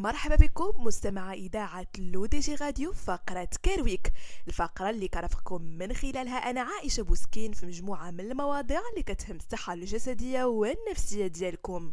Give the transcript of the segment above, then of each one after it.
مرحبا بكم مستمعي إذاعة L'ODJ Radio فقرة Care Week الفقرة اللي كرفقكم من خلالها أنا عائشة بوسكين في مجموعة من المواضيع اللي كتهم الصحة الجسدية والنفسية ديالكم.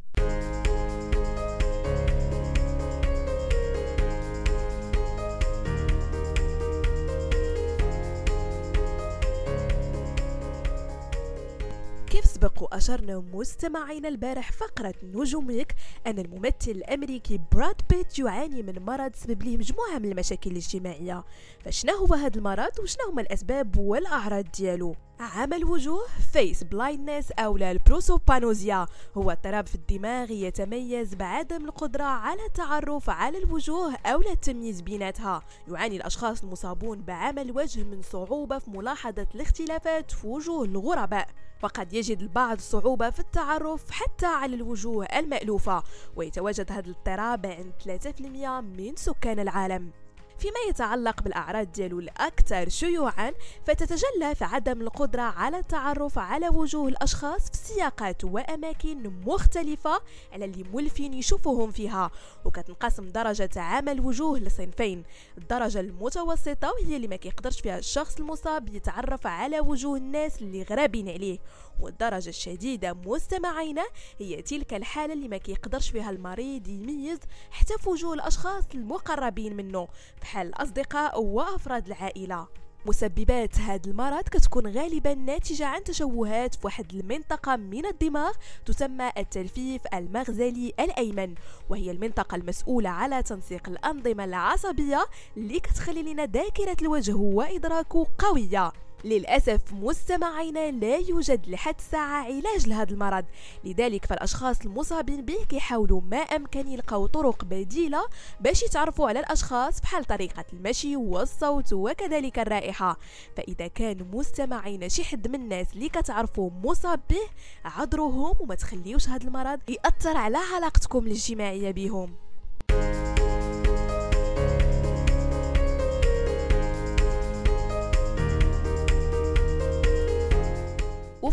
سبق وأشرنا مستمعينا البارح فقرة نجوم Week أن الممثل الأمريكي براد بيت يعاني من مرض سبب له مجموعة من المشاكل الاجتماعية. فشنا هو هذا المرض وشنا هما الأسباب والأعراض ديالو؟ عمى الوجوه face blindness أو ال prosopagnosia. هو اضطراب في الدماغ يتميز بعدم القدرة على التعرف على الوجوه أو التمييز بيناتها. يعاني الأشخاص المصابون بعمى الوجه من صعوبة في ملاحظة الاختلافات في وجوه الغرباء. وقد يجد البعض صعوبة في التعرف حتى على الوجوه المألوفة. ويتواجد هذا الاضطراب عند 3% من سكان العالم. فيما يتعلق بالأعراض ديالو الأكثر شيوعا فتتجلى في عدم القدرة على التعرف على وجوه الأشخاص في سياقات وأماكن مختلفة على اللي مولفين يشوفوهم فيها. وكتنقسم درجة عمى الوجوه لصنفين. الدرجة المتوسطة وهي اللي ما كيقدرش فيها الشخص المصاب يتعرف على وجوه الناس اللي غرابين عليه. والدرجة الشديدة مستمعينا هي تلك الحالة اللي ما كيقدرش فيها المريض يميز حتى في وجوه الأشخاص المقربين منه. بحال الأصدقاء وأفراد العائلة. مسببات هذا المرض كتكون غالبا ناتجة عن تشوهات في واحد المنطقة من الدماغ تسمى التلفيف المغزلي الأيمن. وهي المنطقة المسؤولة على تنسيق الأنظمة العصبية اللي كتخلي لنا ذاكرة الوجه وإدراكه قوية. للأسف مستمعينا لا يوجد لحد الساعة علاج لهذا المرض. لذلك فالأشخاص المصابين به كيحاولوا ما أمكن يلقاو طرق بديلة باش يتعرفوا على الأشخاص بحال طريقة المشي والصوت وكذلك الرائحة. فإذا كان مستمعينا شي حد من الناس اللي كتعرفوا مصاب به عذروهم وما تخليوش هذا المرض يأثر على علاقتكم الاجتماعية بهم.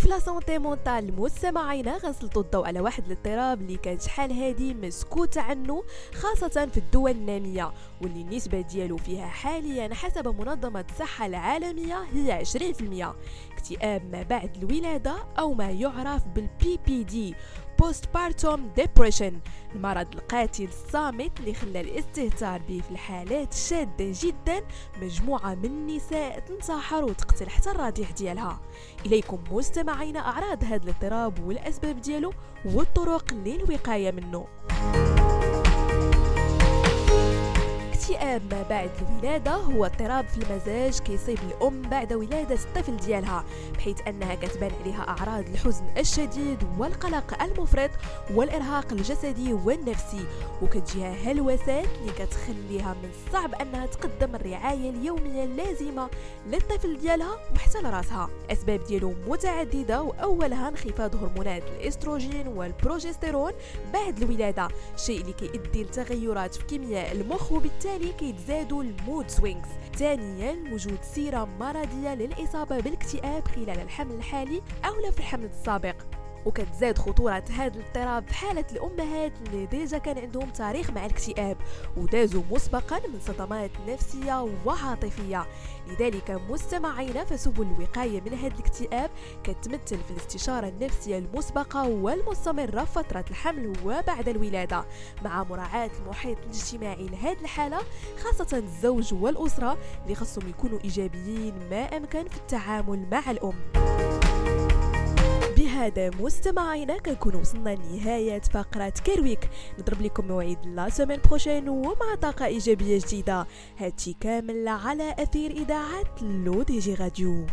وفي la santé mentale مستمعينا غنسلطوا الضوء على واحد الاضطراب اللي كانت شحال هادي مسكوت عنه خاصة في الدول النامية واللي النسبة ديالو فيها حاليا حسب منظمة الصحة العالمية هي 20% اكتئاب ما بعد الولادة أو ما يعرف بال PPD postpartum depression المرض القاتل الصامت اللي خلى الاستهتار به في الحالات شادة جدا مجموعة من النساء تنتحر وتقتل حتى الرضيع ديالها. إليكم مستمعين أعراض هذا الاضطراب والأسباب ديالو والطرق للوقاية منه. اكتئاب ما بعد الولادة هو اضطراب في المزاج كيصيب الأم بعد ولادة الطفل ديالها بحيث أنها كتبان عليها أعراض الحزن الشديد والقلق المفرط والإرهاق الجسدي والنفسي وكتجيها هلوسات اللي كتخليها من الصعب أنها تقدم الرعاية اليومية اللازمة للطفل ديالها وحتى لراسها. أسباب ديالو متعددة وأولها انخفاض هرمونات الإستروجين والبروجستيرون بعد الولادة الشيء اللي كيؤدي لتغيرات في كيمياء المخ وبالتالي كيتزادوا ال mood swings ثانيا وجود سيرة مرضية للإصابة بالاكتئاب خلال الحمل الحالي أو في الحمل السابق. وكتزاد خطورة هذا الاضطراب في حالة الأمهات اللي déjà كان عندهم تاريخ مع الاكتئاب ودازوا مسبقا من صدمات نفسية وعاطفية. لذلك مستمعينا فسبل الوقاية من هذا الاكتئاب كتمثل في الاستشارة النفسية المسبقة والمستمرة فترة الحمل وبعد الولادة. مع مراعاة المحيط الاجتماعي لهذه الحالة خاصة الزوج والأسرة اللي خصهم يكونوا إيجابيين ما أمكن في التعامل مع الأم. بهذا مستمعينا كنكون وصلنا لنهاية فقرة كرويك. نضرب لكم موعد la semaine prochaine ومع طاقة إيجابية جديدة. هادشي كامل على أثير إذاعة L'ODJ Radio.